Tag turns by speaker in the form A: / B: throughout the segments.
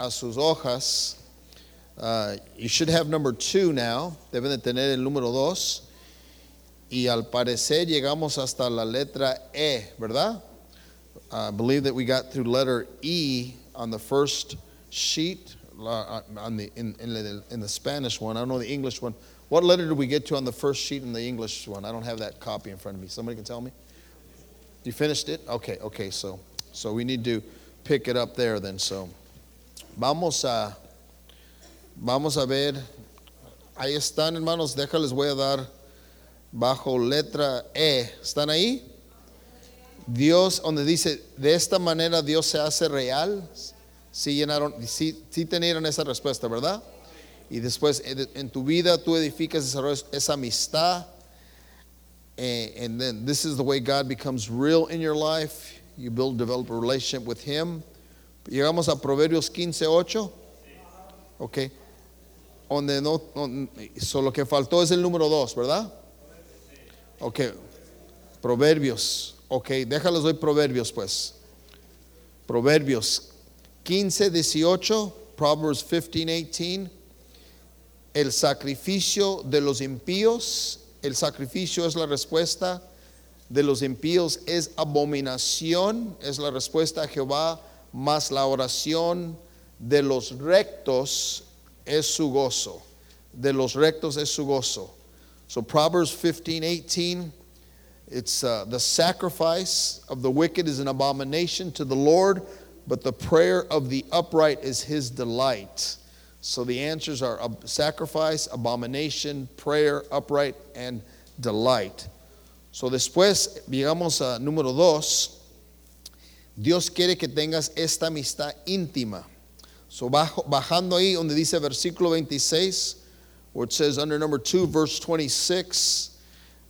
A: a sus hojas, uh, you should have number two now. Deben de tener el número dos. Y al parecer llegamos hasta la letra E, ¿verdad? I believe that we got through letter E on the first sheet, uh, on the, in, in, the, in the Spanish one. I don't know the English one. What letter did we get to on the first sheet in the English one? I don't have that copy in front of me. Somebody can tell me? You finished it? Okay, okay, so, so we need to pick it up there then. So, vamos a, vamos a ver. Ahí están, hermanos. Déjales, voy a dar bajo letra E. ¿Están ahí? Dios, donde dice, de esta manera Dios se hace real. Sí llenaron, sí, sí tenieron esa respuesta, ¿verdad? Y después en tu vida tú edificas, desarrollas esa amistad. And then this is the way God becomes real in your life. You build, develop a relationship with Him. Llegamos a Proverbios 15, 8. Ok. Donde no, solo que faltó es el número 2, ¿verdad? Ok. Proverbios. Ok, déjalos hoy Proverbios, pues. Proverbios 15, 18. Proverbs 15, 18. El sacrificio de los impíos. El sacrificio es la respuesta de los impíos. Es abominación. Es la respuesta a Jehová. Más la oración de los rectos es su gozo. De los rectos es su gozo. So Proverbs 15, 18, it's uh, the sacrifice of the wicked is an abomination to the Lord, but the prayer of the upright is his delight. So the answers are sacrifice, abomination, prayer, upright, and delight. So después, llegamos a número dos. Dios quiere que tengas esta amistad íntima. So bajo, bajando ahí donde dice versículo 26, where it says under number 2, verse 26,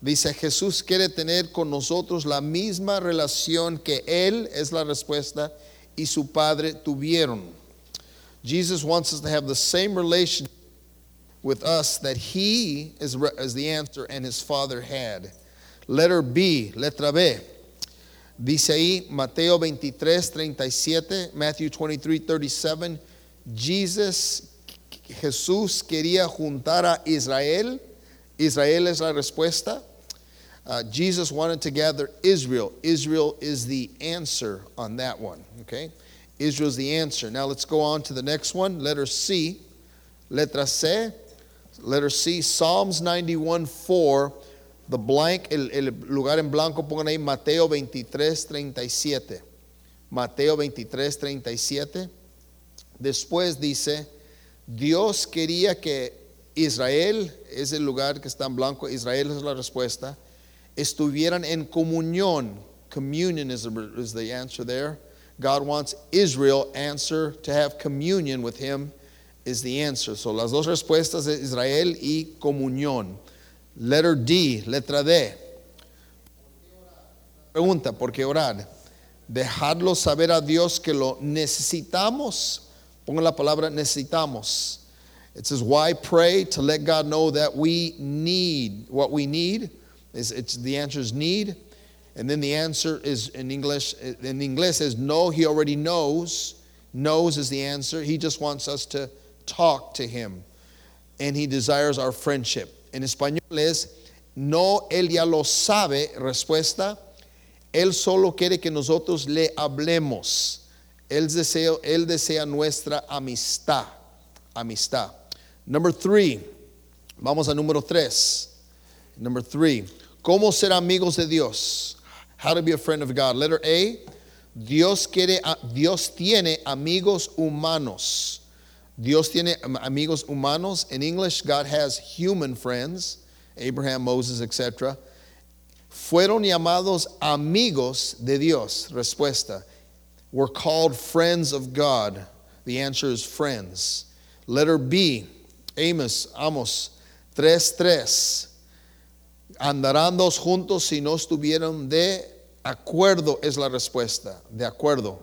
A: dice Jesús quiere tener con nosotros la misma relación que Él, es la respuesta, y su Padre tuvieron. Jesus wants us to have the same relationship with us that He is, is the answer and His Father had. Letter B, letra B. Dice ahí Mateo 23, 37, Matthew 23, 37. Jesus Jesús quería juntar a Israel. Israel es la respuesta. Uh, Jesus wanted to gather Israel. Israel is the answer on that one. Okay? Israel is the answer. Now let's go on to the next one. Letter C. Letra C. Letter C. Psalms 91 4. The blank, el, lugar en blanco, pongan ahí Mateo 23 37. Mateo 23 37. Después dice. Dios quería que Israel, es el lugar que está en blanco, Israel es la respuesta, estuvieran en comunión. Communion is is the answer there. God wants Israel answer to have communion with him is the answer. So las dos respuestas de Israel y comunión. Letter D, letra D. Pregunta, ¿por qué orar? Dejarlo saber a Dios que lo necesitamos Pongan la palabra necesitamos. It says, why pray? To let God know that we need what we need. Is it's the answer is need. And then the answer is in English, in English is no, he already knows. Knows is the answer. He just wants us to talk to him. And he desires our friendship. En español es no, él ya lo sabe, respuesta. Él solo quiere que nosotros le hablemos. Él desea, él desea nuestra amistad. Amistad. Number three. Vamos a número tres. Number three. ¿Cómo ser amigos de Dios? How to be a friend of God. Letter A. Dios quiere, Dios tiene amigos humanos. Dios tiene amigos humanos. In English, God has human friends. Abraham, Moses, etc. Fueron llamados amigos de Dios. Respuesta. We're called friends of God. The answer is friends. Letter B, Amos, Amos 3:3. Andarán dos juntos si no estuvieron de acuerdo es la respuesta. De acuerdo.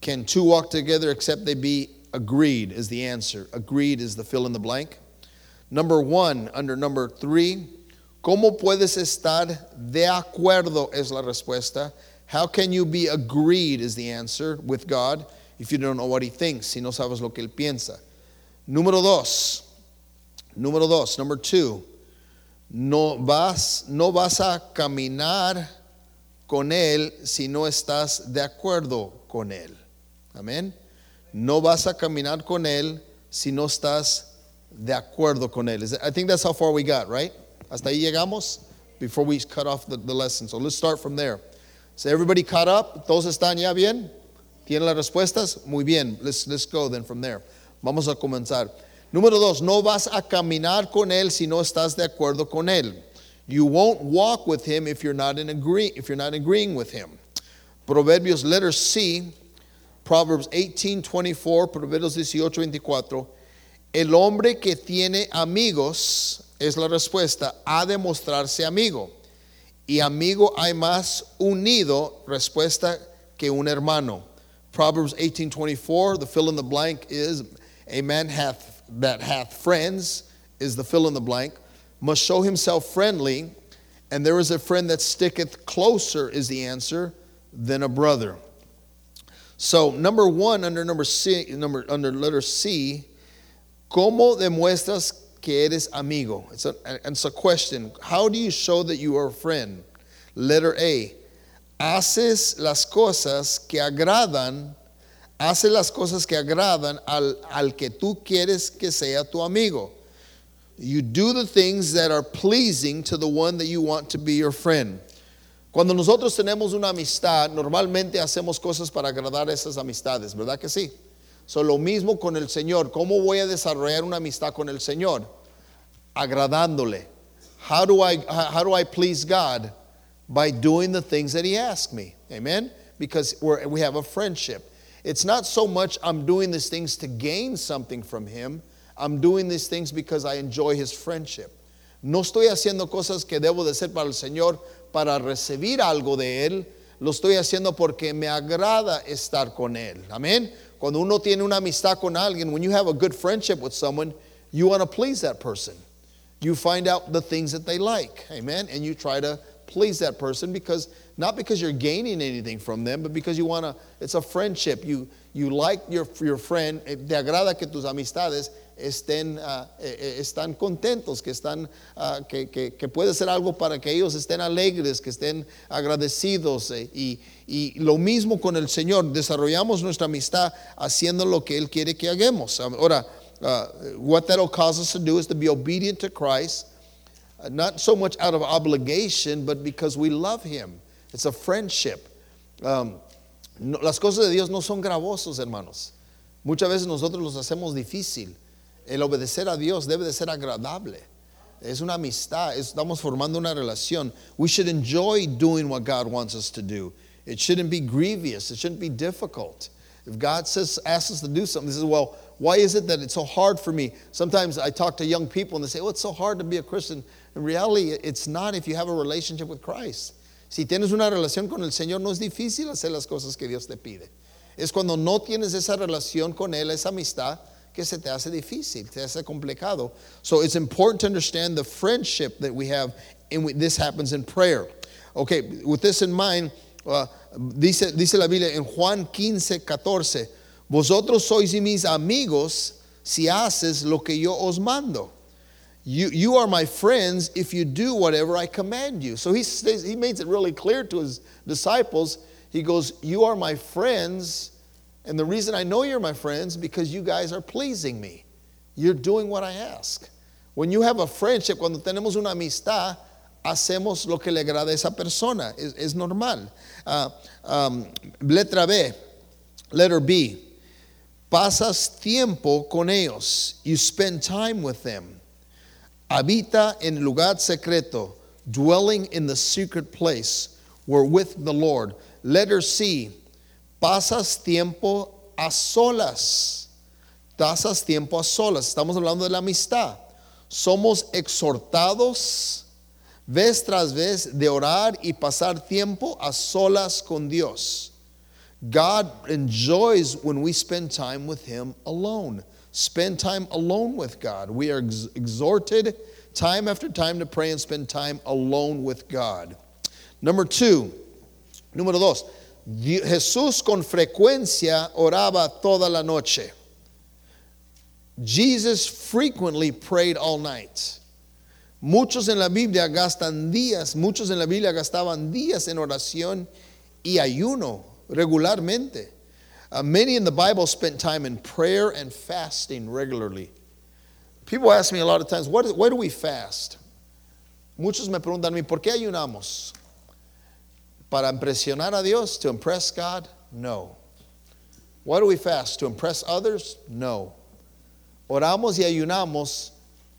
A: Can two walk together except they be agreed is the answer. Agreed is the fill in the blank. Number one, under number three, ¿cómo puedes estar de acuerdo es la respuesta? How can you be agreed is the answer with God. if you don't know what he thinks, si no sabes lo que él piensa. Número dos, número dos, number two, no vas, no vas a caminar con él si no estás de acuerdo con él. Amén. No vas a caminar con él si no estás de acuerdo con él. I think that's how far we got, right? Hasta ahí llegamos before we cut off the, the lesson. So let's start from there. So everybody caught up? ¿Todos están ya bien? ¿Tienen las respuestas? Muy bien. Let's, let's go then from there. Vamos a comenzar. Número dos, no vas a caminar con él si no estás de acuerdo con él. You won't walk with him if you're not in agree if you're not agreeing with him. Proverbios letter C, Proverbs 18:24, Proverbios 18:24. El hombre que tiene amigos es la respuesta, ha de mostrarse amigo. Y amigo hay más unido, respuesta que un hermano. Proverbs 18:24, the fill in the blank is a man hath that hath friends is the fill in the blank, must show himself friendly, and there is a friend that sticketh closer is the answer than a brother. So number 1 under number C number under letter C, ¿cómo demuestras que eres amigo? It's a, it's a question. How do you show that you are a friend? Letter A, haces las cosas que agradan, haces las cosas que agradan al, al que tú quieres que sea tu amigo. You do the things that are pleasing to the one that you want to be your friend. Cuando nosotros tenemos una amistad, normalmente hacemos cosas para agradar a esas amistades, ¿verdad que sí? So, lo mismo con el Señor. ¿Cómo voy a desarrollar una amistad con el Señor? Agradándole. How do I, how do I please God? by doing the things that He asked me. Amen? Because we're, we have a friendship. It's not so much I'm doing these things to gain something from Him, I'm doing these things because I enjoy His friendship. No estoy haciendo cosas que debo de hacer para el Señor para recibir algo de Él. Lo estoy haciendo porque me agrada estar con Él. Amén. Cuando uno tiene una amistad con alguien, when you have a good friendship with someone, you want to please that person. You find out the things that they like. Amen. And you try to please that person because not because you're gaining anything from them, but because you want to, it's a friendship. You, you like your, your friend, eh, te agrada que tus amistades estén, uh, están contentos, que, están, uh, que, que, puede ser algo para que ellos estén alegres, que estén agradecidos. Eh, y, y lo mismo con el Señor, desarrollamos nuestra amistad haciendo lo que Él quiere que hagamos. Ahora, uh, what that'll cause us to do is to be obedient to Christ not so much out of obligation, but because we love Him. It's a friendship. Um, las cosas de Dios no son gravosos, hermanos. Muchas veces nosotros los hacemos difícil. El obedecer a Dios debe de ser agradable. Es una amistad. Estamos formando una relación. We should enjoy doing what God wants us to do. It shouldn't be grievous. It shouldn't be difficult. If God says, asks us to do something, He says, well, why is it that it's so hard for me? Sometimes I talk to young people and they say, oh, it's so hard to be a Christian. In reality, it's not if you have a relationship with Christ. Si tienes una relación con el Señor, no es difícil hacer las cosas que Dios te pide. Es cuando no tienes esa relación con Él, esa amistad, que se te hace difícil, te hace complicado. So it's important to understand the friendship that we have, and this happens in prayer. Okay, with this in mind, uh, dice, dice la Biblia en Juan 15, 14, vosotros sois mis amigos si haces lo que yo os mando. You, you are my friends if you do whatever I command you. So he, says, he makes it really clear to his disciples. He goes, You are my friends. And the reason I know you're my friends because you guys are pleasing me. You're doing what I ask. When you have a friendship, cuando tenemos una amistad, hacemos lo que le agrada a esa persona. Es, es normal. Uh, um, letra B, letter B. Pasas tiempo con ellos. You spend time with them. Habita en lugar secreto, dwelling in the secret place, were with the Lord. Letter C, pasas tiempo a solas. Pasas tiempo a solas. Estamos hablando de la amistad. Somos exhortados vez tras vez de orar y pasar tiempo a solas con Dios. God enjoys when we spend time with Him alone. Spend time alone with God. We are ex- exhorted time after time to pray and spend time alone with God. Number two, número dos, Jesús con frecuencia oraba toda la noche. Jesus frequently prayed all night. Muchos en la Biblia gastan días, muchos en la Biblia gastaban días en oración y ayuno regularmente. Uh, many in the Bible spent time in prayer and fasting regularly. People ask me a lot of times, what, why do we fast? Muchos me preguntan ¿por qué ayunamos? ¿Para impresionar a Dios? ¿To impress God? No. Why do we fast? ¿To impress others? No. Oramos y ayunamos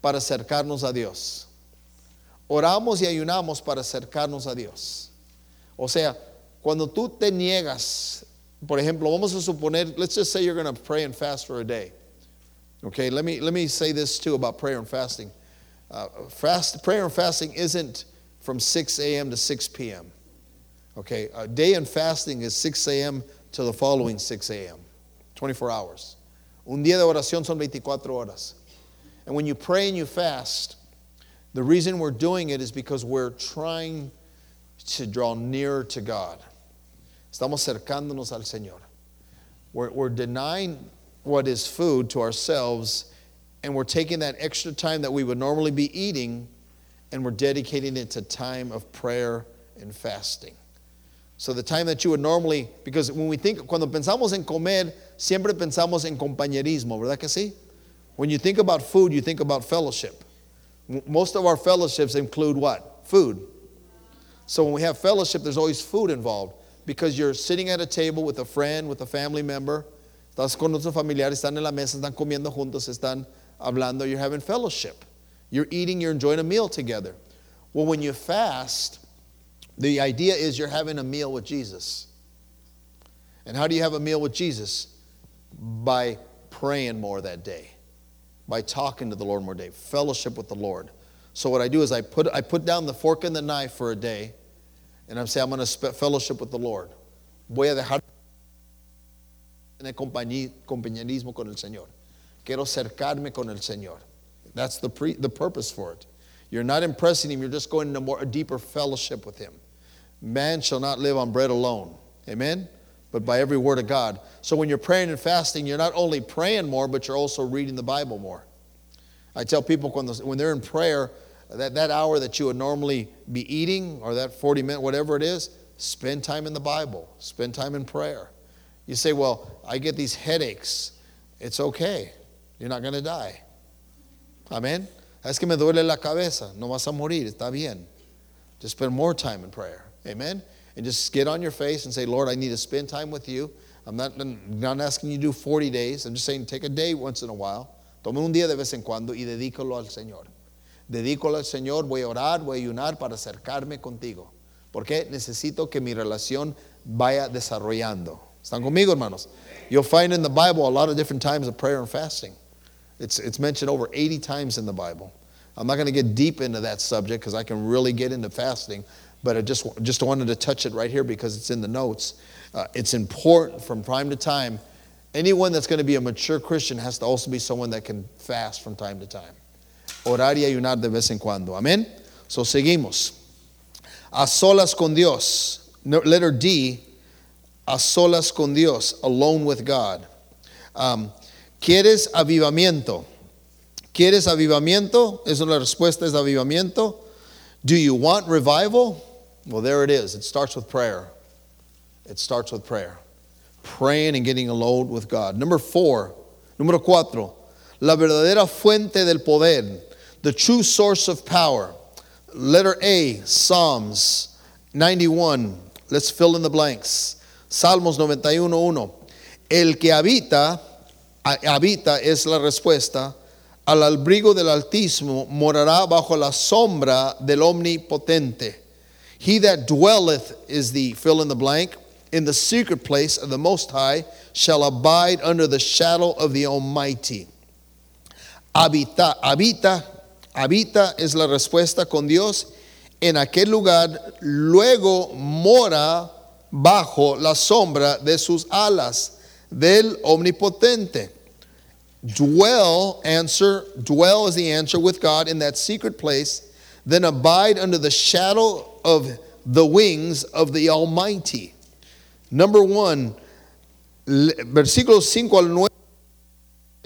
A: para acercarnos a Dios. Oramos y ayunamos para acercarnos a Dios. O sea, cuando tú te niegas, por ejemplo, vamos a suponer, let's just say you're going to pray and fast for a day. Okay, let me, let me say this too about prayer and fasting. Uh, fast, prayer and fasting isn't from 6 a.m. to 6 p.m. Okay, a day in fasting is 6 a.m. to the following 6 a.m., 24 hours. Un día de oración son 24 horas. And when you pray and you fast, the reason we're doing it is because we're trying to draw nearer to God. Estamos acercándonos al Señor. We're, we're denying what is food to ourselves, and we're taking that extra time that we would normally be eating, and we're dedicating it to time of prayer and fasting. So the time that you would normally, because when we think, cuando pensamos en comer, siempre pensamos en compañerismo, ¿verdad que sí? When you think about food, you think about fellowship. Most of our fellowships include what? Food. So when we have fellowship, there's always food involved because you're sitting at a table with a friend, with a family member. Estás con otros familiares, están en la mesa, están comiendo juntos, están hablando, you're having fellowship. You're eating, you're enjoying a meal together. Well, when you fast, the idea is you're having a meal with Jesus. And how do you have a meal with Jesus? By praying more that day, by talking to the Lord more day, fellowship with the Lord. So what I do is I put I put down the fork and the knife for a day, and I'm saying I'm going to fellowship with the Lord. Voy a dejar tener compañerismo con el Señor. Quiero acercarme con el Señor. That's the pre, the purpose for it. You're not impressing him, you're just going into more a deeper fellowship with him. Man shall not live on bread alone. Amen? But by every word of God. So when you're praying and fasting, you're not only praying more, but you're also reading the Bible more. I tell people when, they're in prayer, that, that hour that you would normally be eating or that 40 minute, whatever it is, spend time in the Bible, spend time in prayer. You say, Well, I get these headaches. It's okay. You're not going to die. Amen. Es que me duele la cabeza. No vas a morir. Está bien. Just spend more time in prayer. Amen? And just get on your face and say, Lord, I need to spend time with you. I'm not, I'm not asking you to do 40 days. I'm just saying take a day once in a while. Tome un día de vez en cuando y dedícalo al Señor. Dedícalo al Señor, voy a orar, voy a ayunar para acercarme contigo. Porque necesito que mi relación vaya desarrollando. ¿Están conmigo, hermanos? You'll find in the Bible a lot of different times of prayer and fasting. It's, it's mentioned over 80 times in the Bible. I'm not going to get deep into that subject because I can really get into fasting but I just, just wanted to touch it right here because it's in the notes. Uh, it's important from time to time. Anyone that's going to be a mature Christian has to also be someone that can fast from time to time. Orar y ayunar de vez en cuando. Amén. So seguimos. A solas con Dios. Letter D. A solas con Dios. Alone with God. Um, ¿Quieres avivamiento? ¿Quieres avivamiento? Es una respuesta, es avivamiento. Do you want revival? Well, there it is. It starts with prayer. It starts with prayer. Praying and getting alone with God. Number four, número cuatro, la verdadera fuente del poder, the true source of power. Letter A, Psalms 91. Let's fill in the blanks. Salmos 91.1. El que habita, habita es la respuesta, al albrigo del Altísimo morará bajo la sombra del Omnipotente. He that dwelleth is the fill in the blank in the secret place of the Most High shall abide under the shadow of the Almighty. Habita, habita, habita es la respuesta con Dios en aquel lugar, luego mora bajo la sombra de sus alas del Omnipotente. Dwell, answer, dwell is the answer with God in that secret place then abide under the shadow of the wings of the Almighty. Number one, versículos 5 al 9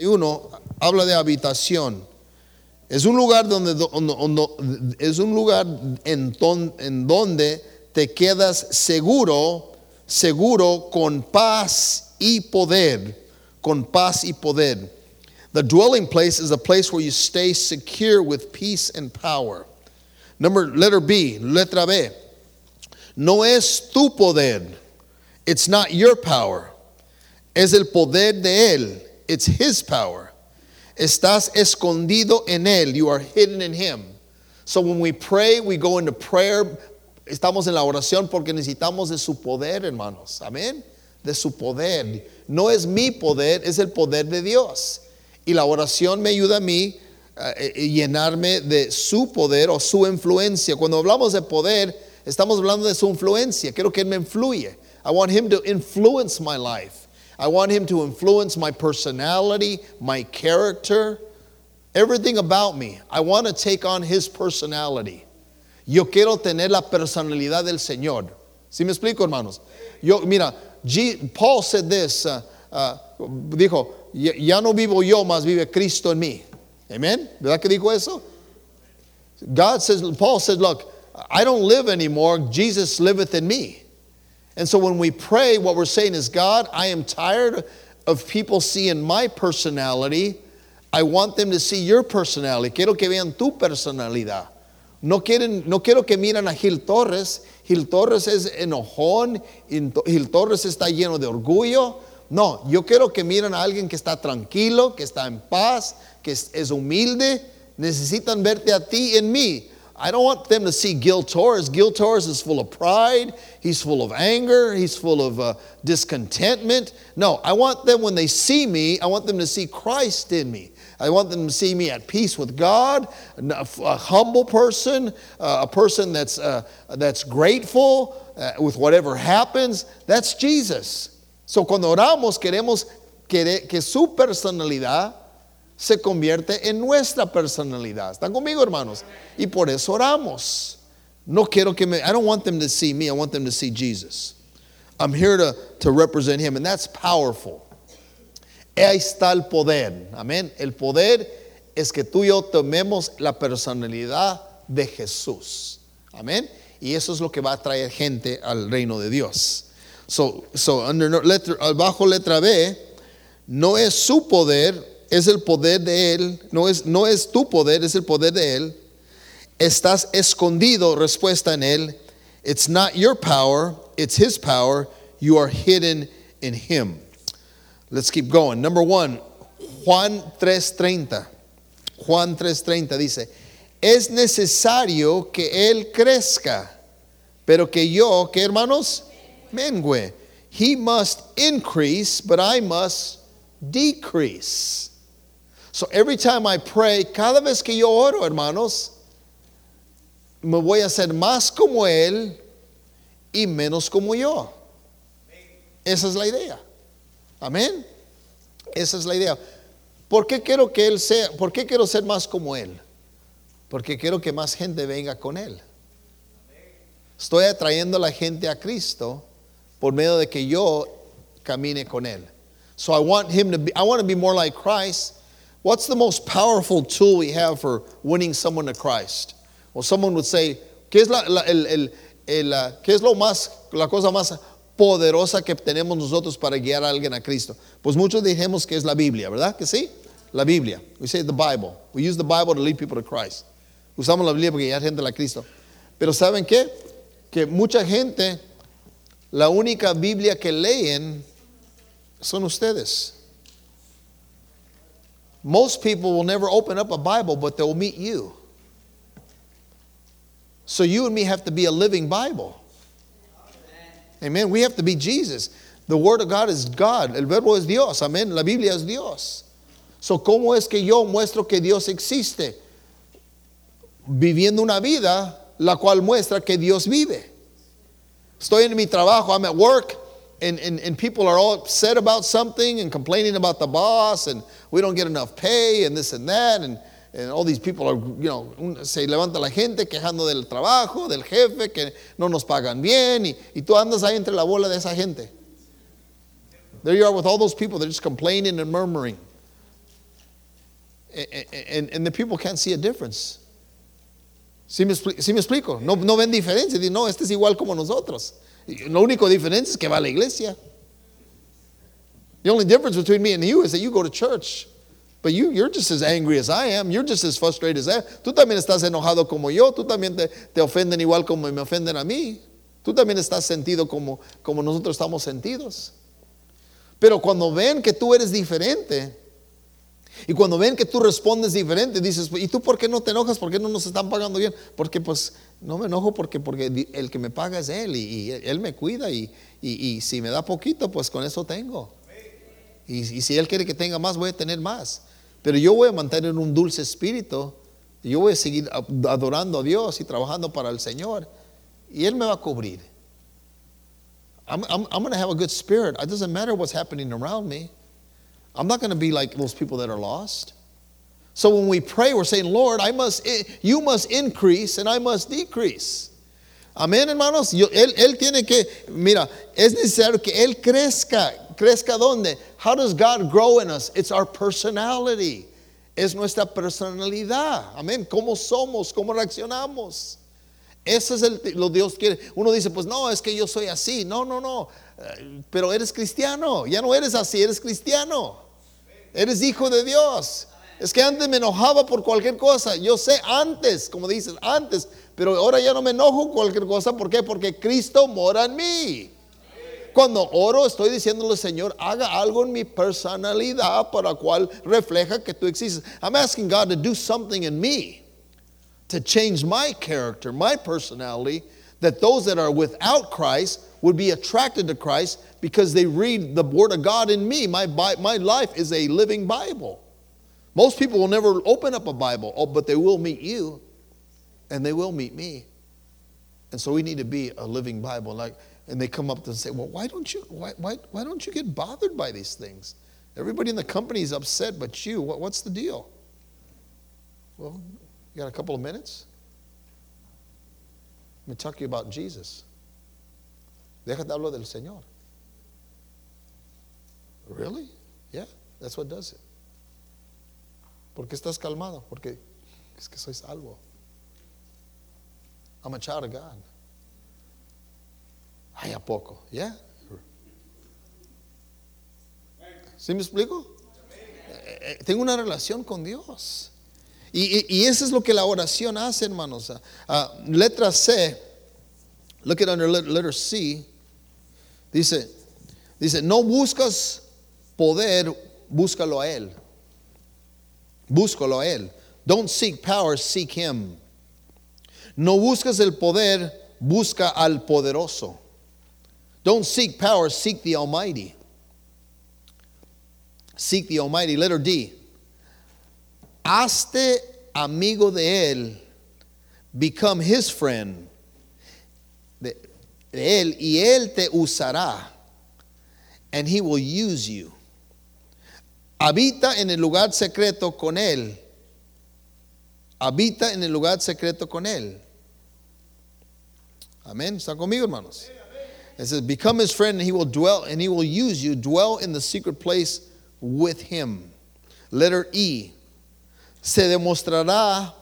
A: 1 habla de habitación. Es un lugar donde, es un lugar en, en donde te quedas seguro, seguro con paz y poder, con paz y poder. The dwelling place is a place where you stay secure with peace and power. Number letter B, letra B. No es tu poder. It's not your power. Es el poder de él. It's his power. Estás escondido en él. You are hidden in him. So when we pray, we go into prayer. Estamos en la oración porque necesitamos de su poder, hermanos. Amén. De su poder. No es mi poder, es el poder de Dios. Y la oración me ayuda a mí llenarme de su poder o su influencia. Cuando hablamos de poder, estamos hablando de su influencia. Quiero que Él me influye. I want Him to influence my life. I want Him to influence my personality, my character, everything about me. I want to take on His personality. Yo quiero tener la personalidad del Señor. ¿Sí me explico, hermanos? Yo, mira, G, Paul said this, uh, uh, dijo, ya no vivo yo, más vive Cristo en mí. Amen? ¿Verdad que dijo eso? God says, Paul said, look, I don't live anymore, Jesus liveth in me. And so when we pray, what we're saying is, God, I am tired of people seeing my personality. I want them to see your personality. Quiero que vean tu personalidad. No, quieren, no quiero que miren a Gil Torres. Gil Torres es enojón. Gil Torres está lleno de orgullo. No, yo quiero que miren a alguien que está tranquilo, que está en paz, que es, es humilde. Necesitan verte a ti en mí. I don't want them to see Gil Torres. Gil Torres is full of pride. He's full of anger. He's full of uh, discontentment. No, I want them, when they see me, I want them to see Christ in me. I want them to see me at peace with God, a, a humble person, uh, a person that's, uh, that's grateful uh, with whatever happens. That's Jesus. So cuando oramos queremos que, su personalidad se convierte en nuestra personalidad. ¿Están conmigo, hermanos? Y por eso oramos. No quiero que me, I don't want them to see me, I want them to see Jesus. I'm here to, to represent him, and that's powerful. Ahí está el poder. Amén. El poder es que tú y yo tomemos la personalidad de Jesús. Amén. Y eso es lo que va a traer gente al reino de Dios. So, so under letter, bajo letra B, no es su poder, es el poder de Él. No es, no es tu poder, es el poder de Él. Estás escondido, respuesta en Él. It's not your power, it's His power. You are hidden in Him. Let's keep going. Number one, Juan 3:30. Juan 3:30 dice, es necesario que Él crezca, pero que yo, ¿qué hermanos? Mengue. He must increase, but I must decrease. So every time I pray, cada vez que yo oro, hermanos, me voy a hacer más como Él y menos como yo. Esa es la idea. Amén. Esa es la idea. ¿Por qué quiero que Él sea? ¿Por qué quiero ser más como Él? Porque quiero que más gente venga con Él. Estoy atrayendo a la gente a Cristo por medio de que yo camine con él. So I want him to be I want to be more like Christ. What's the most powerful tool we have for winning someone to Christ? Well, someone would say, ¿qué es la, la, el, el, el, uh, ¿qué es lo más la cosa más poderosa que tenemos nosotros para guiar a alguien a Cristo? Pues muchos dijimos que es la Biblia, ¿verdad? Que sí? La Biblia. We say the Bible. We use the Bible to lead people to Christ. Usamos la Biblia para guiar gente a Cristo. Pero ¿saben qué? Que mucha gente la única Biblia que leen son ustedes. Most people will never open up a Bible, but they'll meet you. So you and me have to be a living Bible. Amen. We have to be Jesus. The Word of God is God. El Verbo es Dios. Amén. La Biblia es Dios. So, ¿cómo es que yo muestro que Dios existe? Viviendo una vida la cual muestra que Dios vive. Estoy en mi trabajo, I'm at work, and, and, and people are all upset about something and complaining about the boss, and we don't get enough pay, and this and that, and, and all these people are, you know, se levanta la gente quejando del trabajo, del jefe, que no nos pagan bien, y, y tú andas ahí entre la bola de esa gente. There you are with all those people, they're just complaining and murmuring. And, and, and the people can't see a difference. ¿Sí me, ¿Sí me explico? No, no ven diferencia. Dicen, no, este es igual como nosotros. Lo único diferencia es que va a la iglesia. The only difference between me and you is that you go to church. But you, you're just as angry as I am. You're just as frustrated as I am. Tú también estás enojado como yo. Tú también te, te ofenden igual como me ofenden a mí. Tú también estás sentido como, como nosotros estamos sentidos. Pero cuando ven que tú eres diferente, y cuando ven que tú respondes diferente, dices, ¿y tú por qué no te enojas? ¿Por qué no nos están pagando bien? Porque pues no me enojo porque, porque el que me paga es Él y, Él me cuida y, y, si me da poquito, pues con eso tengo. Y, si Él quiere que tenga más, voy a tener más. Pero yo voy a mantener un dulce espíritu. Y yo voy a seguir adorando a Dios y trabajando para el Señor. Y Él me va a cubrir. I'm, I'm, I'm going to have a good spirit. It doesn't matter what's happening around me. I'm not going to be like those people that are lost. So when we pray, we're saying, Lord, I must, you must increase and I must decrease. Amén, hermanos. Yo, él, él tiene que, mira, es necesario que Él crezca. ¿Crezca dónde? How does God grow in us? It's our personality. Es nuestra personalidad. Amén. ¿Cómo somos? ¿Cómo reaccionamos? Eso es el, lo Dios quiere. Uno dice, pues no, es que yo soy así. No, no, no. Eh, pero eres cristiano. Ya no eres así, eres cristiano. Eres hijo de Dios. Es que antes me enojaba por cualquier cosa. Yo sé antes, como dices, antes. Pero ahora ya no me enojo por cualquier cosa. ¿Por qué? Porque Cristo mora en mí. Cuando oro estoy diciéndole, Señor, haga algo en mi personalidad para cual refleja que tú existes. I'm asking God to do something in me to change my character, my personality, that those that are without Christ would be attracted to Christ because they read the Word of God in me. My, my life is a living Bible. Most people will never open up a Bible, oh, but they will meet you and they will meet me. And so we need to be a living Bible. Like, and they come up and say, Well, why don't you why, why, why don't you get bothered by these things? Everybody in the company is upset, but you, what, what's the deal? Well, you got a couple of minutes? Let me talk to you about Jesus. Déjate hablo del Señor. Really? Yeah, that's what does it. ¿Por qué estás calmado? Porque es que soy salvo. I'm a child of God. Ay, ¿a poco? Yeah. ¿Sí me explico? Eh, eh, tengo una relación con Dios. Y, y, eso es lo que la oración hace, hermanos. Uh, letra C, look at under letter C, dice, dice, no buscas poder, búscalo a Él. Búscalo a Él. Don't seek power, seek Him. No buscas el poder, busca al poderoso. Don't seek power, seek the Almighty. Seek the Almighty. Letter D. Hazte amigo de él, become his friend él, y él te usará, and he will use you. Habita en el lugar secreto con él. Habita en el lugar secreto con él. Amén. ¿Están conmigo, hermanos? It says, become his friend and he will dwell and he will use you. Dwell in the secret place with him. Letter E se demostrará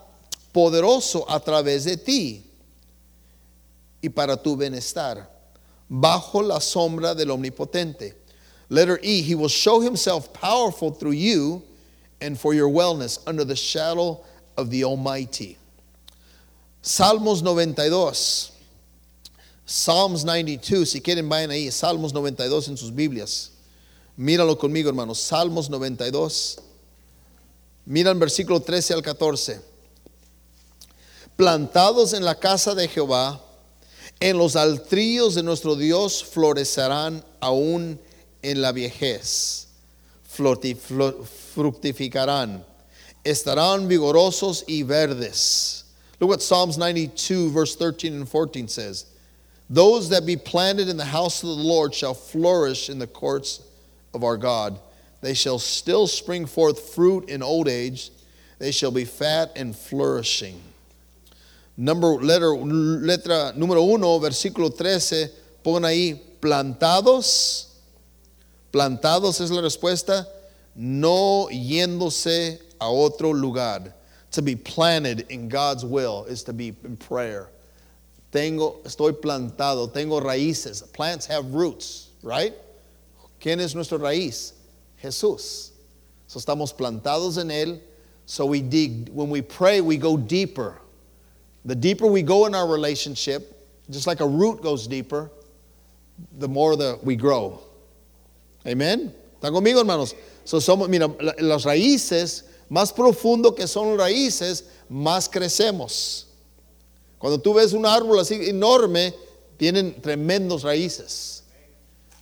A: poderoso a través de ti y para tu bienestar, bajo la sombra del omnipotente. Letter E, he will show himself powerful through you and for your wellness under the shadow of the Almighty. Salmos 92. Psalms 92, si quieren vayan ahí, Salmos 92 en sus Biblias. Míralo conmigo, hermanos. Salmos 92. Mira el versículo 13 al 14. Plantados en la casa de Jehová, en los altrillos de nuestro Dios florecerán aún en la viejez. Fructificarán. Estarán vigorosos y verdes. Look what Psalms 92, verse 13 and 14 says. Those that be planted in the house of the Lord shall flourish in the courts of our God. They shall still spring forth fruit in old age. They shall be fat and flourishing. Number, letter, letra número uno, versículo 13, pon ahí, plantados, Plantados es la respuesta, no yéndose a otro lugar. To be planted in God's will is to be in prayer. Tengo, estoy plantado, tengo raíces. Plants have roots, right? ¿Quién es nuestro raíz? Jesús. So estamos plantados en Él. So we dig. When we pray, we go deeper. The deeper we go in our relationship, just like a root goes deeper, the more the, we grow. Amen. ¿Están conmigo, hermanos? So somos, mira, las raíces, más profundo que son raíces, más crecemos. Cuando tú ves un árbol así enorme, tienen tremendos raíces.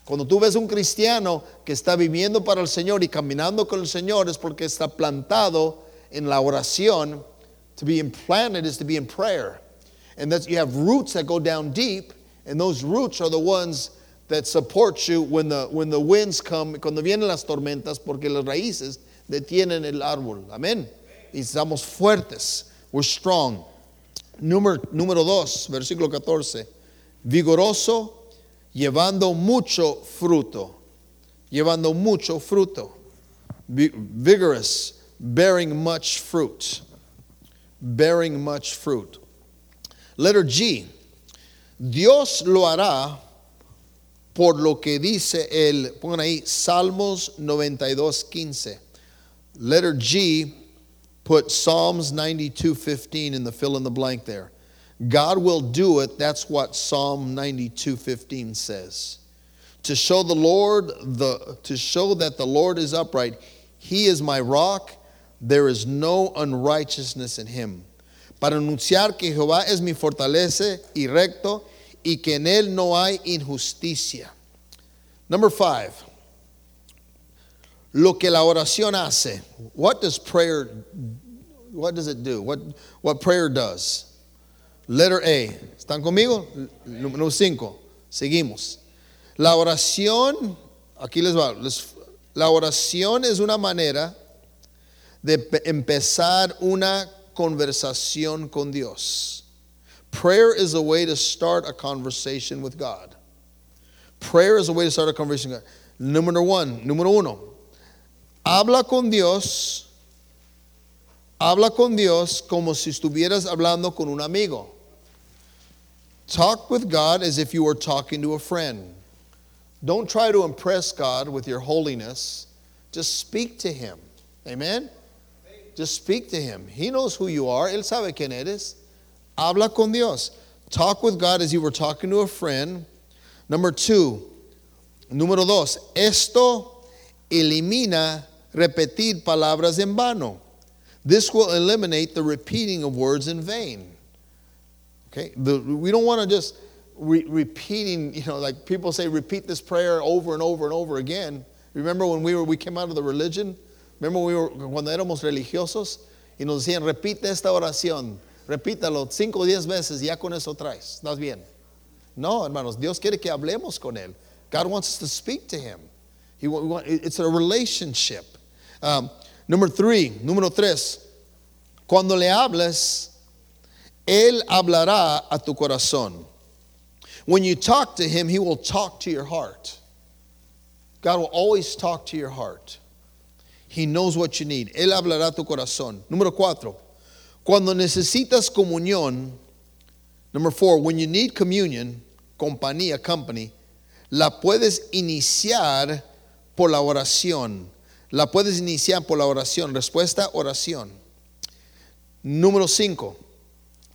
A: Cuando tú ves un cristiano que está viviendo para el Señor y caminando con el Señor es porque está plantado en la oración. To be implanted is to be in prayer. And that you have roots that go down deep, and those roots are the ones that support you when the, when the winds come, cuando vienen las tormentas, porque las raíces detienen el árbol. Amén. Y estamos fuertes. We're strong. Número, número 2, versículo 14. Vigoroso, llevando mucho fruto. Llevando mucho fruto. Vigorous, bearing much fruit. Bearing much fruit. Letter G. Dios lo hará por lo que dice el, pongan ahí, Salmos 92, 15. Letter G Put Psalms 92:15 in the fill in the blank there. God will do it. That's what Psalm 92:15 says. To show the Lord the to show that the Lord is upright, he is my rock, there is no unrighteousness in him. Para anunciar que Jehová es mi fortaleza y recto y que en él no hay injusticia. Number 5 lo que la oración hace. What does prayer what does it do? What what prayer does? Letter A. ¿Están conmigo? Número 5. Seguimos. La oración, aquí les va. la oración es una manera de empezar una conversación con Dios. Prayer is a way to start a conversation with God. Prayer is a way to start a conversation with God. Número one, número uno, Habla con Dios, habla con Dios como si estuvieras hablando con un amigo. Talk with God as if you were talking to a friend. Don't try to impress God with your holiness. Just speak to Him. Amen? Just speak to Him. He knows who you are. Él sabe quién eres. Habla con Dios. Talk with God as you were talking to a friend. Number two. Número dos. Esto elimina repetir palabras en vano. This will eliminate the repeating of words in vain. Okay? The, we don't want to just re- repeating, you know, like people say, repeat this prayer over and over and over again. Remember when we were we came out of the religion? Remember we were cuando éramos religiosos y nos decían, repite esta oración, repítalo cinco o diez veces, ya con eso traes, estás bien. No, hermanos, Dios quiere que hablemos con él. God wants us to speak to him. He, it's a relationship. Um, number three, número tres, cuando le hables, Él hablará a tu corazón. When you talk to Him, He will talk to your heart. God will always talk to your heart. He knows what you need. Él hablará tu corazón. Número cuatro, cuando necesitas comunión, number four, when you need communion, compañía, company, la puedes iniciar por la oración. La puedes iniciar por la oración. Respuesta, oración. Número 5.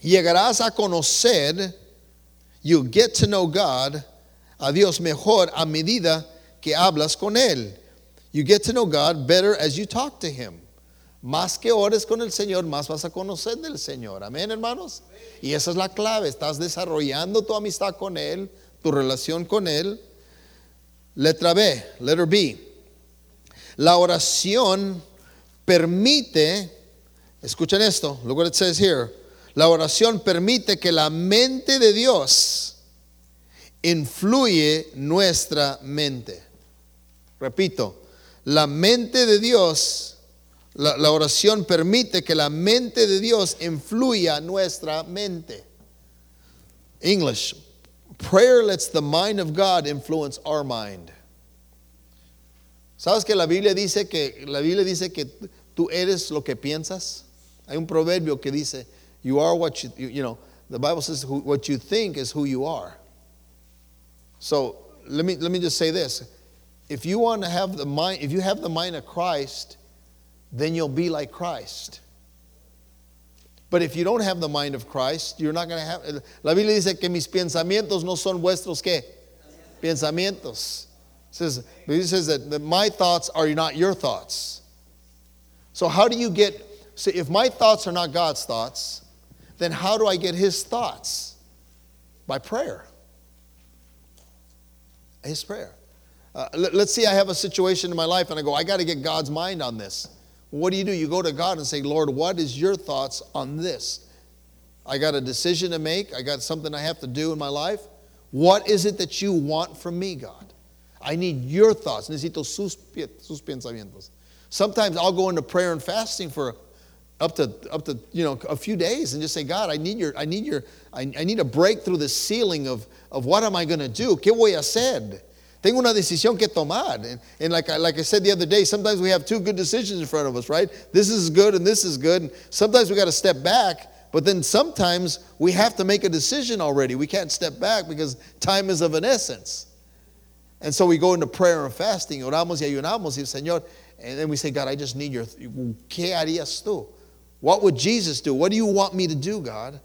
A: Llegarás a conocer, you get to know God, a Dios mejor a medida que hablas con Él. You get to know God better as you talk to Him. Más que ores con el Señor, más vas a conocer del Señor. Amén, hermanos. Y esa es la clave. Estás desarrollando tu amistad con Él, tu relación con Él. Letra B, letter B. La oración permite, escuchen esto, look what it says here. La oración permite que la mente de Dios influye nuestra mente. Repito, la mente de Dios, la, la, oración permite que la mente de Dios influya nuestra mente. English, prayer lets the mind of God influence our mind. ¿Sabes que la Biblia dice que la Biblia dice que tú eres lo que piensas? Hay un proverbio que dice, you are what you, you, you know, the Bible says who, what you think is who you are. So, let me let me just say this. If you want to have the mind if you have the mind of Christ, then you'll be like Christ. But if you don't have the mind of Christ, you're not going to have. La Biblia dice que mis pensamientos no son vuestros qué? Pensamientos. It says, it says that, that my thoughts are not your thoughts. So how do you get? See, if my thoughts are not God's thoughts, then how do I get His thoughts? By prayer. His prayer. Uh, let, let's see, I have a situation in my life and I go, I got to get God's mind on this. What do you do? You go to God and say, Lord, what is your thoughts on this? I got a decision to make. I got something I have to do in my life. What is it that you want from me, God? I need your thoughts. Necesito sus, sus pensamientos. Sometimes I'll go into prayer and fasting for up to up to you know a few days and just say, God, I need your, I need your, I, I need a break through the ceiling of, of what am I going to do? ¿Qué voy a hacer? Tengo una decisión que tomar. And, and like, I, like I said the other day, sometimes we have two good decisions in front of us, right? This is good and this is good. And sometimes we got to step back, but then sometimes we have to make a decision already. We can't step back because time is of an essence. And so we go into prayer and fasting, oramos y ayunamos, y Señor, and then we say, God, I just need your, ¿qué harías tú? What would Jesus do? What do you want me to do, God?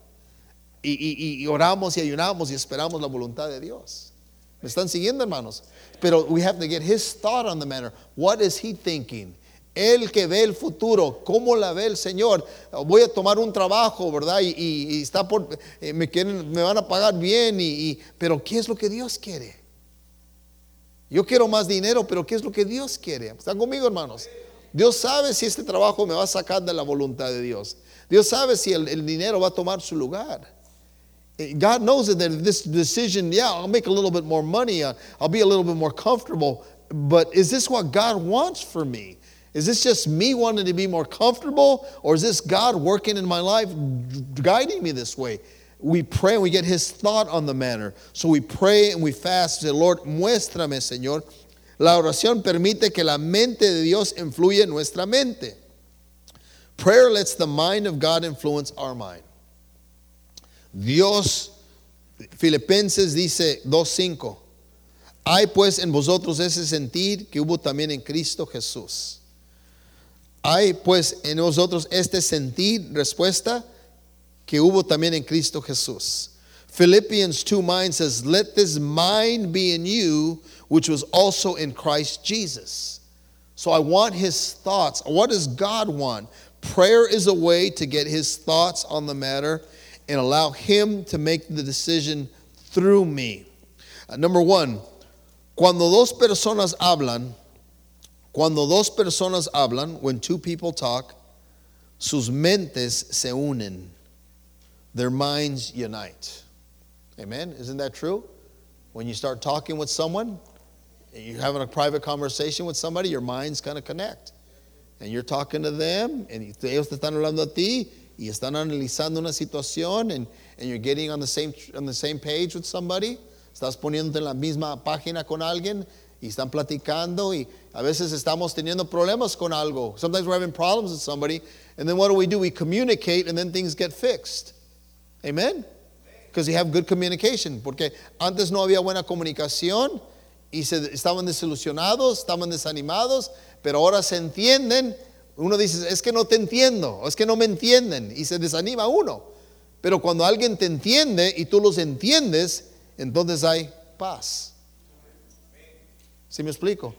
A: Y, y, y oramos y ayunamos y esperamos la voluntad de Dios. ¿Me están siguiendo, hermanos? Pero we have to get his thought on the matter. What is he thinking? Él que ve el futuro, ¿cómo la ve el Señor? Voy a tomar un trabajo, ¿verdad? Y, está por, eh, me, quieren, me van a pagar bien, y, pero ¿qué es lo que Dios quiere? Yo quiero más dinero, pero ¿qué es lo que Dios quiere? ¿Están conmigo, hermanos? Dios sabe si este trabajo me va a sacar de la voluntad de Dios. Dios sabe si el, el dinero va a tomar su lugar. God knows that this decision, yeah, I'll make a little bit more money, uh, I'll be a little bit more comfortable, but is this what God wants for me? Is this just me wanting to be more comfortable, or is this God working in my life, guiding me this way? We pray and we get His thought on the matter. So we pray and we fast. Say, Lord, muéstrame, Señor. La oración permite que la mente de Dios influya en nuestra mente. Prayer lets the mind of God influence our mind. Dios, Filipenses dice 2.5, hay pues en vosotros ese sentir que hubo también en Cristo Jesús. Hay pues en vosotros este sentir, respuesta, que hubo también en Cristo Jesús. Philippians 2 9 says, Let this mind be in you, which was also in Christ Jesus. So I want his thoughts. What does God want? Prayer is a way to get his thoughts on the matter and allow Him to make the decision through me. Uh, number one, cuando dos personas hablan, cuando dos personas hablan, when two people talk, sus mentes se unen, their minds unite. Amen? Isn't that true? When you start talking with someone, you're having a private conversation with somebody, your minds kind of connect. And you're talking to them, and ellos te están hablando a ti, y están analizando una situación and, you're getting on the, same, on the same page with somebody, estás poniéndote en la misma página con alguien y están platicando y a veces estamos teniendo problemas con algo. Sometimes we're having problems with somebody and then what do we do? We communicate and then things get fixed. Amen? Because you have good communication. Porque antes no había buena comunicación y se, estaban desilusionados, estaban desanimados, pero ahora se entienden uno dice, es que no te entiendo, es que no me entienden, y se desanima uno. Pero cuando alguien te entiende y tú los entiendes, entonces hay paz. ¿Sí me explico?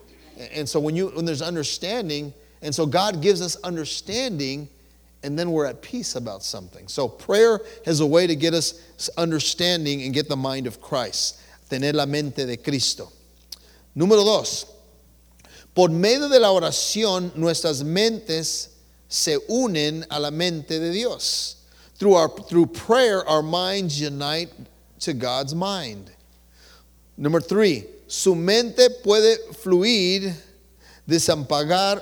A: And so when, you, when there's understanding, and so God gives us understanding, and then we're at peace about something. So prayer is a way to get us understanding and get the mind of Christ. Tener la mente de Cristo. Número dos. Por medio de la oración, nuestras mentes se unen a la mente de Dios. Through, our, through prayer, our minds unite to God's mind. Number three, su mente puede fluir, desampagar,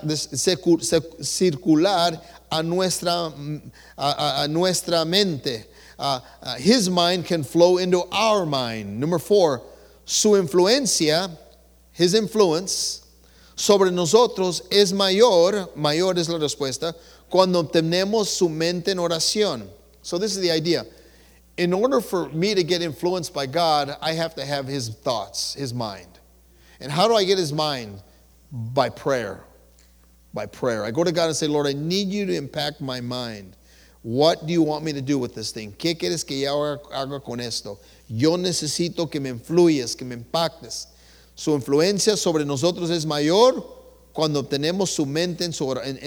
A: circular a nuestra, a, nuestra mente. His mind can flow into our mind. Number four, su influencia, his influence, sobre nosotros es mayor, mayor es la respuesta, cuando tenemos su mente en oración. So this is the idea. In order for me to get influenced by God, I have to have his thoughts, his mind. And how do I get his mind? By prayer. By prayer. I go to God and say, Lord, I need you to impact my mind. What do you want me to do with this thing? ¿Qué quieres que yo haga con esto? Yo necesito que me influyes, que me impactes. Su influencia sobre nosotros es mayor cuando tenemos su mente en,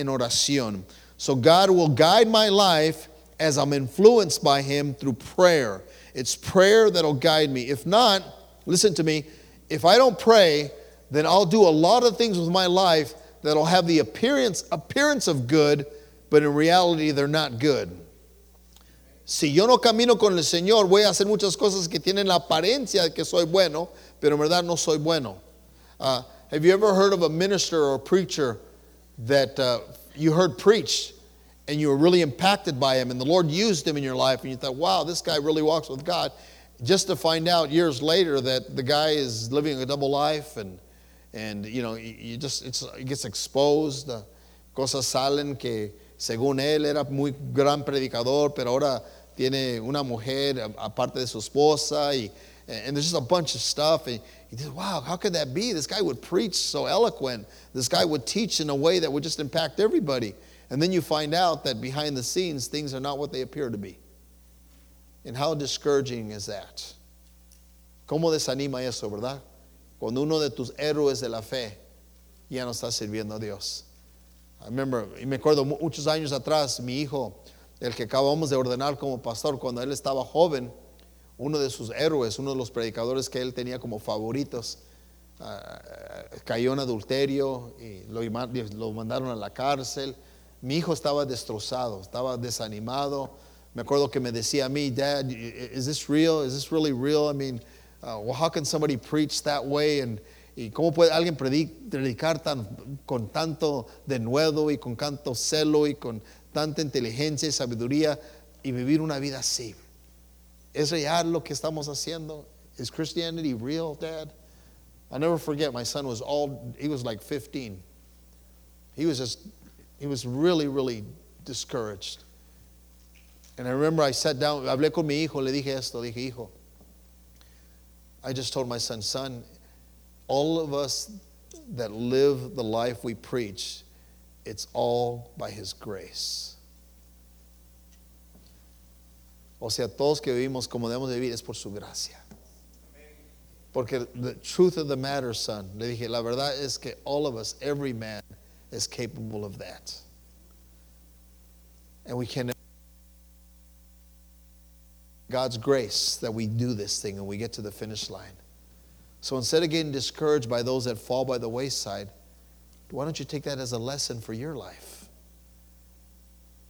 A: oración. So God will guide my life as I'm influenced by Him through prayer. It's prayer that'll guide me. If not, listen to me, if I don't pray, then I'll do a lot of things with my life that'll have the appearance, appearance of good, but in reality they're not good. Si yo no camino con el Señor, voy a hacer muchas cosas que tienen la apariencia de que soy bueno, pero en verdad no soy bueno. Uh, have you ever heard of a minister or a preacher that uh, you heard preach and you were really impacted by him and the Lord used him in your life and you thought, wow, this guy really walks with God? Just to find out years later that the guy is living a double life and, and you know, you just, it gets exposed. Uh, cosas salen que según él era muy gran predicador, pero ahora tiene una mujer aparte de su esposa y and there's just a bunch of stuff. And he says, wow, how could that be? This guy would preach so eloquent. This guy would teach in a way that would just impact everybody. And then you find out that behind the scenes, things are not what they appear to be. And how discouraging is that? ¿Cómo desanima eso, verdad? Cuando uno de tus héroes de la fe ya no está sirviendo a Dios. I remember, y me acuerdo muchos años atrás, mi hijo, el que acabamos de ordenar como pastor, cuando él estaba joven, uno de sus héroes, uno de los predicadores que él tenía como favoritos, ah, cayó en adulterio y lo, mandaron a la cárcel. Mi hijo estaba destrozado, estaba desanimado. Me acuerdo que me decía a mí, Dad, is this real? Is this really real? I mean, uh, well, how can somebody preach that way? And, y cómo puede alguien predicar tan, con tanto denuedo y con tanto celo y con tanta inteligencia y sabiduría y vivir una vida así? ¿Es real lo que estamos haciendo? Is Christianity real, Dad? I never forget, my son was all, he was like 15. He was just, he was really, really discouraged. And I remember I sat down, hablé con mi hijo, le dije esto, dije, hijo, I just told my son, son, all of us that live the life we preach, it's all by His grace. O sea, todos que vivimos como debemos vivir es por su gracia. Porque the truth of the matter, son, le dije, la verdad es que all of us, every man, is capable of that. And we can God's grace that we do this thing and we get to the finish line. So instead of getting discouraged by those that fall by the wayside, why don't you take that as a lesson for your life?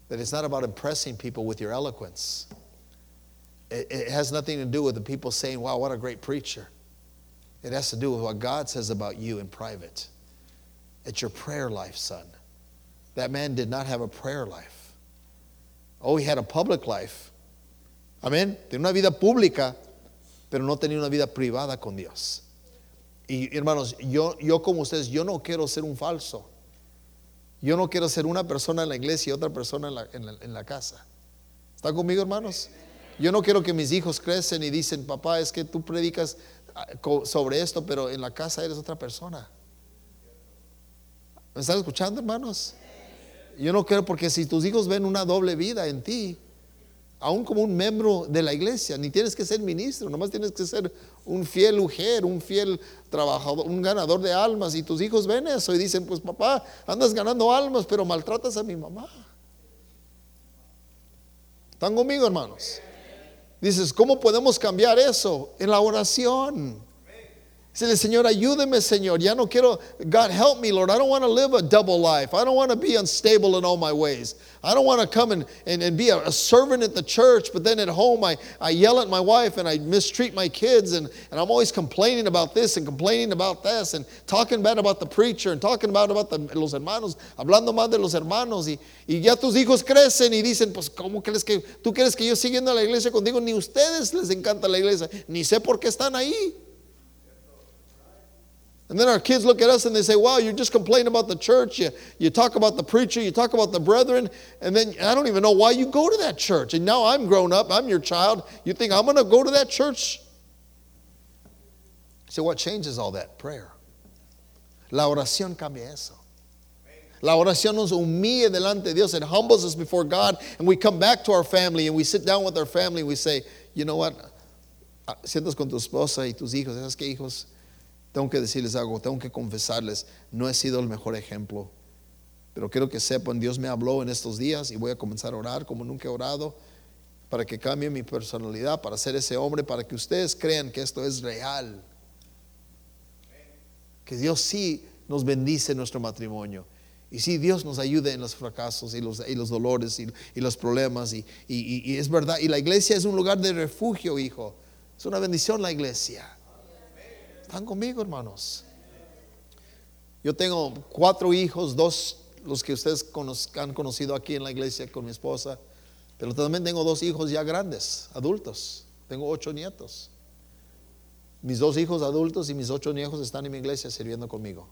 A: That it's not about impressing people with your eloquence. It, it has nothing to do with the people saying, wow, what a great preacher. It has to do with what God says about you in private. It's your prayer life, son. That man did not have a prayer life. Oh, he had a public life. Amén. Tenía una vida pública, pero no tenía una vida privada con Dios. Y hermanos, yo, yo como ustedes, yo no quiero ser un falso. Yo no quiero ser una persona en la iglesia y otra persona en la, en la, en la casa. ¿Están conmigo, hermanos? Yo no quiero que mis hijos crecen y dicen, papá, es que tú predicas ah, sobre esto, pero en la casa eres otra persona. ¿Me están escuchando, hermanos? Yo no quiero, porque si tus hijos ven una doble vida en ti, aún como un miembro de la iglesia, ni tienes que ser ministro, nomás tienes que ser un fiel mujer, un fiel trabajador, un ganador de almas. Y tus hijos ven eso y dicen, pues papá, andas ganando almas, pero maltratas a mi mamá. ¿Están conmigo, hermanos? Dices, ¿cómo podemos cambiar eso? En la oración. Dice, Señor, ayúdeme, Señor. Ya no quiero, God help me, Lord. I don't want to live a double life. I don't want to be unstable in all my ways. I don't want to come and, and, and be a, a, servant at the church, but then at home I, I yell at my wife and I mistreat my kids and, and I'm always complaining about this and complaining about this and talking bad about the preacher and talking bad about the, los hermanos, hablando mal de los hermanos. Y, y ya tus hijos crecen y dicen, pues, ¿cómo crees que tú crees que yo siguiendo a la iglesia contigo? Ni ustedes les encanta la iglesia, ni sé por qué están ahí. And then our kids look at us and they say, Wow, you're just complaining about the church. You, you talk about the preacher, you talk about the brethren, and then I don't even know why you go to that church. And now I'm grown up, I'm your child. You think I'm going to go to that church? So, what changes all that? Prayer. La oración cambia eso. La oración nos humilla delante de Dios. It humbles us before God. And we come back to our family and we sit down with our family and we say, you know what? Ah, sientas con tu esposa y tus hijos. ¿Sabes qué, hijos? Tengo que decirles algo, tengo que confesarles, no he sido el mejor ejemplo. Pero quiero que sepan, Dios me habló en estos días y voy a comenzar a orar como nunca he orado para que cambie mi personalidad, para ser ese hombre, para que ustedes crean que esto es real. Que Dios sí nos bendice en nuestro matrimonio. Y sí, Dios nos ayude en los fracasos y los, y los dolores y, y los problemas. Y, y- y es verdad. Y la iglesia es un lugar de refugio, hijo. Es una bendición la iglesia. ¿Están conmigo, hermanos? Yo tengo cuatro hijos, dos los que ustedes han conocido aquí en la iglesia con mi esposa, pero también tengo dos hijos ya grandes, adultos. Tengo ocho nietos. Mis dos hijos adultos y mis ocho nietos están en mi iglesia sirviendo conmigo.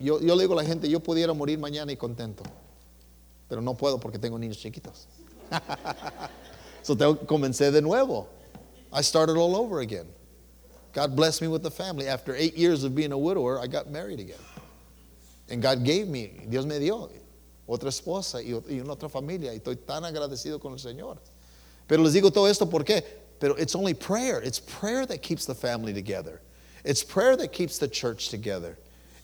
A: Yo, le digo a la gente, yo pudiera morir mañana y contento, pero no puedo porque tengo niños chiquitos. so tengo comenzar de nuevo. I started all over again. God blessed me with a family. After eight years of being a widower, I got married again. And God gave me, Dios me dio otra esposa y, y una otra familia. Y estoy tan agradecido con el Señor. Pero les digo todo esto ¿por qué? Pero it's only prayer. It's prayer that keeps the family together. It's prayer that keeps the church together.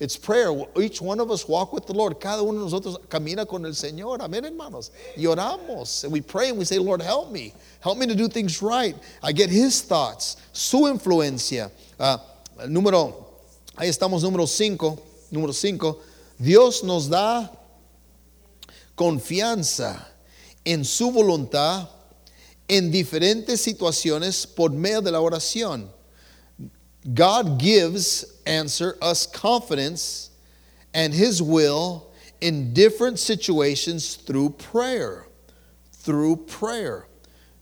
A: It's prayer. Each one of us walk with the Lord. Cada uno de nosotros camina con el Señor. Amén, hermanos. Y oramos. And we pray and we say, Lord, help me. Help me to do things right. I get His thoughts, su influencia. Ah, número, ahí estamos, número 5. Número 5. Dios nos da confianza en su voluntad en diferentes situaciones por medio de la oración. God gives answer us confidence and his will in different situations through prayer. Through prayer.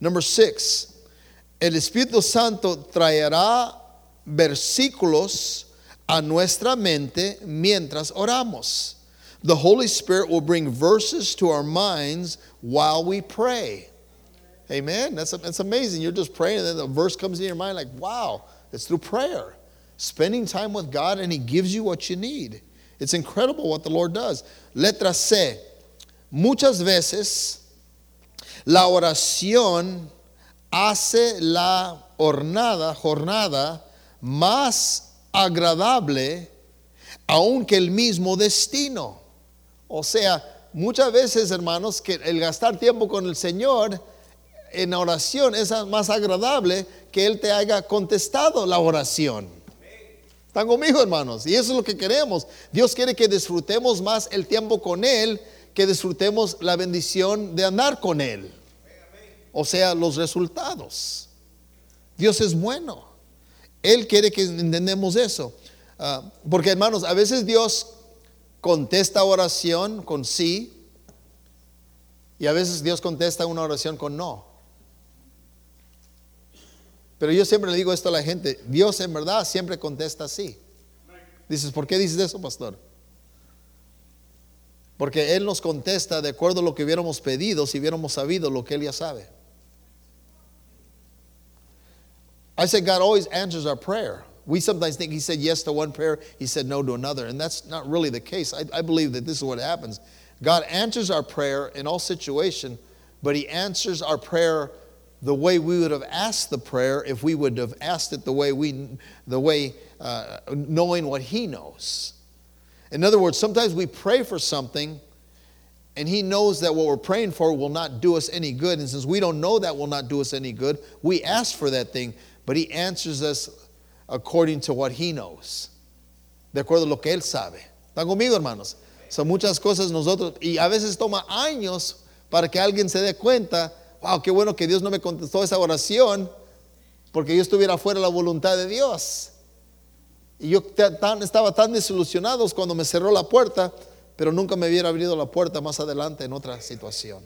A: Number 6. El Espíritu Santo traerá versículos a nuestra mente mientras oramos. The Holy Spirit will bring verses to our minds while we pray. Amen. That's, that's amazing. You're just praying, and then the verse comes in your mind like, wow, it's through prayer. Spending time with God, and He gives you what you need. It's incredible what the Lord does. Letra C. Muchas veces la oración hace la jornada, jornada más agradable aunque el mismo destino. O sea, muchas veces, hermanos, que el gastar tiempo con el Señor en oración es más agradable que Él te haya contestado la oración. ¿Están conmigo, hermanos? Y eso es lo que queremos. Dios quiere que disfrutemos más el tiempo con Él, que disfrutemos la bendición de andar con Él. O sea, los resultados. Dios es bueno. Él quiere que entendamos eso. Ah, porque, hermanos, a veces Dios contesta oración con sí y a veces Dios contesta una oración con no. Pero yo siempre le digo esto a la gente, Dios en verdad siempre contesta sí. Dices, ¿por qué dices eso, pastor? Porque Él nos contesta de acuerdo a lo que hubiéramos pedido si hubiéramos sabido lo que Él ya sabe. I said God always answers our prayer. We sometimes think He said yes to one prayer, He said no to another, and that's not really the case. I, I believe that this is what happens. God answers our prayer in all situation, but He answers our prayer the way we would have asked the prayer if we would have asked it the way we, the way uh, knowing what He knows. In other words, sometimes we pray for something and he knows that what we're praying for will not do us any good. And since we don't know that will not do us any good, we ask for that thing, but he answers us according to what he knows. De acuerdo a lo que él sabe. ¿Están conmigo, hermanos? Son muchas cosas nosotros, y a veces toma años para que alguien se dé cuenta, wow, qué bueno que Dios no me contestó esa oración, porque yo estuviera fuera de la voluntad de Dios. Y yo estaba tan desilusionado cuando me cerró la puerta, pero nunca me hubiera abrido la puerta más adelante en otra situación.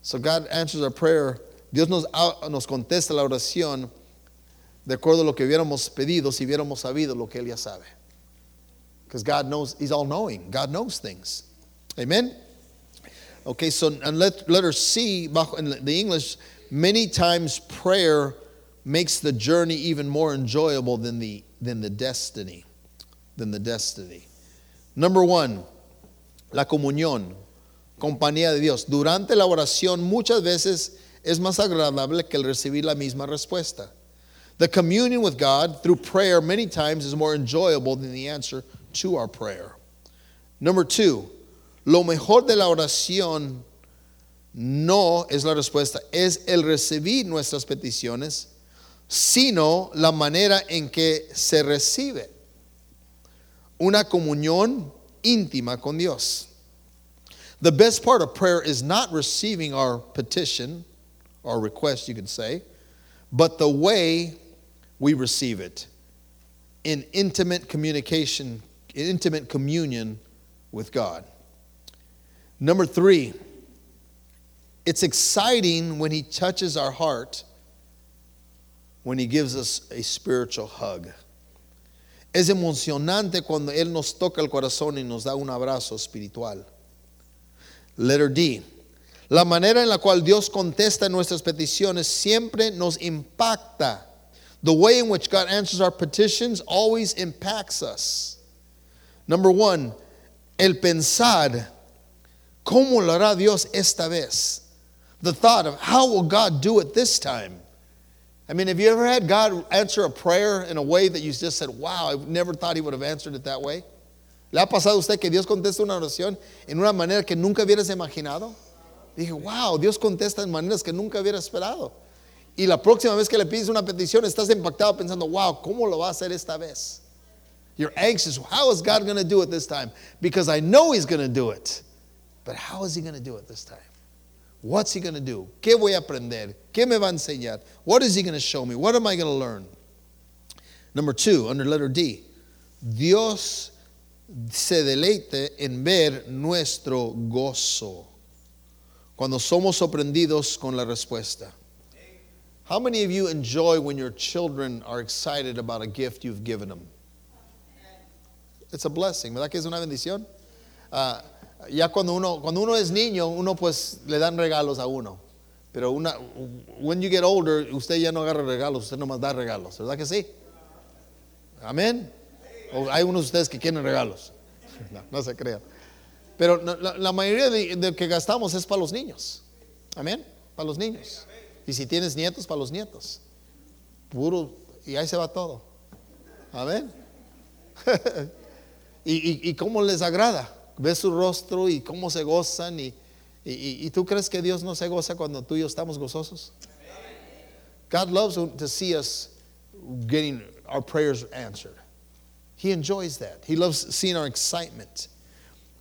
A: So God answers our prayer. Dios nos, nos contesta la oración de acuerdo a lo que hubiéramos pedido si hubiéramos sabido lo que Él ya sabe. Because God knows, He's all knowing. God knows things. Amen? Okay, so and let, let her see, in the English, many times prayer makes the journey even more enjoyable than the, than the destiny. Than the destiny. Number one, la comunión, compañía de Dios. Durante la oración muchas veces es más agradable que el recibir la misma respuesta. The communion with God through prayer many times is more enjoyable than the answer to our prayer. Number two, lo mejor de la oración no es la respuesta, es el recibir nuestras peticiones, sino la manera en que se recibe una comunión íntima con Dios. The best part of prayer is not receiving our petition or request, you could say, but the way we receive it in intimate communication, in intimate communion with God. Number three, it's exciting when He touches our heart, when He gives us a spiritual hug. Es emocionante cuando Él nos toca el corazón y nos da un abrazo espiritual. Letter D. La manera en la cual Dios contesta nuestras peticiones siempre nos impacta. The way in which God answers our petitions always impacts us. Number one, el pensar, ¿cómo lo hará Dios esta vez? The thought of how will God do it this time? I mean, have you ever had God answer a prayer in a way that you just said, wow, I never thought He would have answered it that way? ¿Le ha pasado a usted que Dios contesta una oración en una manera que nunca hubieras imaginado? Dije, wow, Dios contesta en maneras que nunca hubiera esperado. Y la próxima vez que le pides una petición, estás impactado pensando, wow, ¿cómo lo va a hacer esta vez? You're anxious. How is God going to do it this time? Because I know He's going to do it. But how is He going to do it this time? What's He going to do? ¿Qué voy a aprender? ¿Qué me va a enseñar? What is He going to show me? What am I going to learn? Number two, under letter D, Dios se deleite en ver nuestro gozo cuando somos sorprendidos con la respuesta. How many of you enjoy when your children are excited about a gift you've given them? It's a blessing, ¿verdad que es una bendición? Uh, ya cuando uno, cuando uno es niño, uno pues le dan regalos a uno. Pero una, when you get older, usted ya no agarra regalos, usted nomás da regalos, ¿verdad que sí? Amén. O hay unos de ustedes que quieren regalos. No, se crean. Pero la, la mayoría de, de, que gastamos es para los niños. Amén. Para los niños. Y si tienes nietos, para los nietos. Puro, y ahí se va todo. Amén. y, y, y, cómo les agrada. Ves su rostro y cómo se gozan. Y, y, tú crees que Dios no se goza cuando tú y yo estamos gozosos? God loves to see us getting our prayers answered. He enjoys that. He loves seeing our excitement.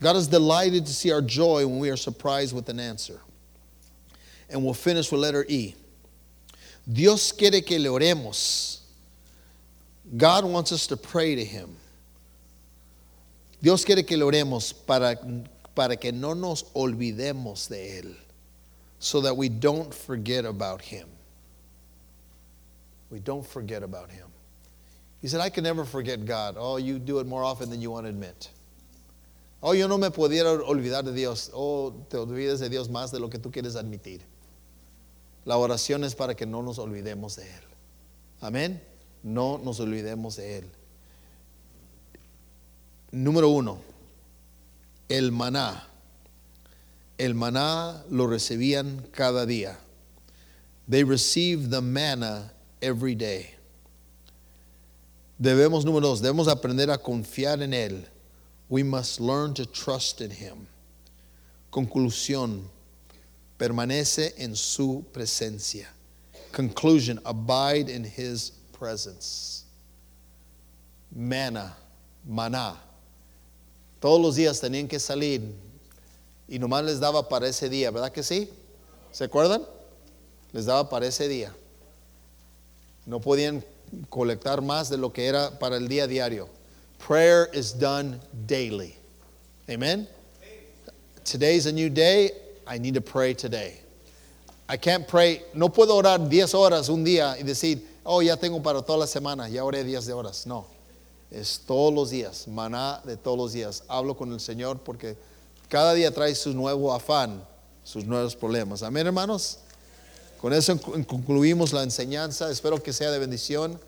A: God is delighted to see our joy when we are surprised with an answer. And we'll finish with letter E. Dios quiere que le oremos. God wants us to pray to Him. Dios quiere que le oremos para, para que no nos olvidemos de Él. So that we don't forget about Him. We don't forget about Him. He said, I can never forget God. Oh, you do it more often than you want to admit. Oh, yo no me pudiera olvidar de Dios. Oh, te olvides de Dios más de lo que tú quieres admitir. La oración es para que no nos olvidemos de Él. Amén. No nos olvidemos de Él. Número uno, el maná. El maná lo recibían cada día. They received the manna every day. Debemos, número dos, debemos aprender a confiar en Él. We must learn to trust in Him. Conclusión, permanece en su presencia. Conclusion, abide in His presence. Manna, maná. Todos los días tenían que salir y nomás les daba para ese día, ¿verdad que sí? ¿Se acuerdan? Les daba para ese día. No podían colectar más de lo que era para el día diario. Prayer is done daily. Amen? Today's a new day. I need to pray today. I can't pray, no puedo orar 10 horas un día y decir, oh, ya tengo para toda la semana, ya oré días de horas. No, es todos los días, maná de todos los días. Hablo con el Señor porque cada día trae su nuevo afán, sus nuevos problemas. Amén, hermanos. Con eso concluimos la enseñanza. Espero que sea de bendición.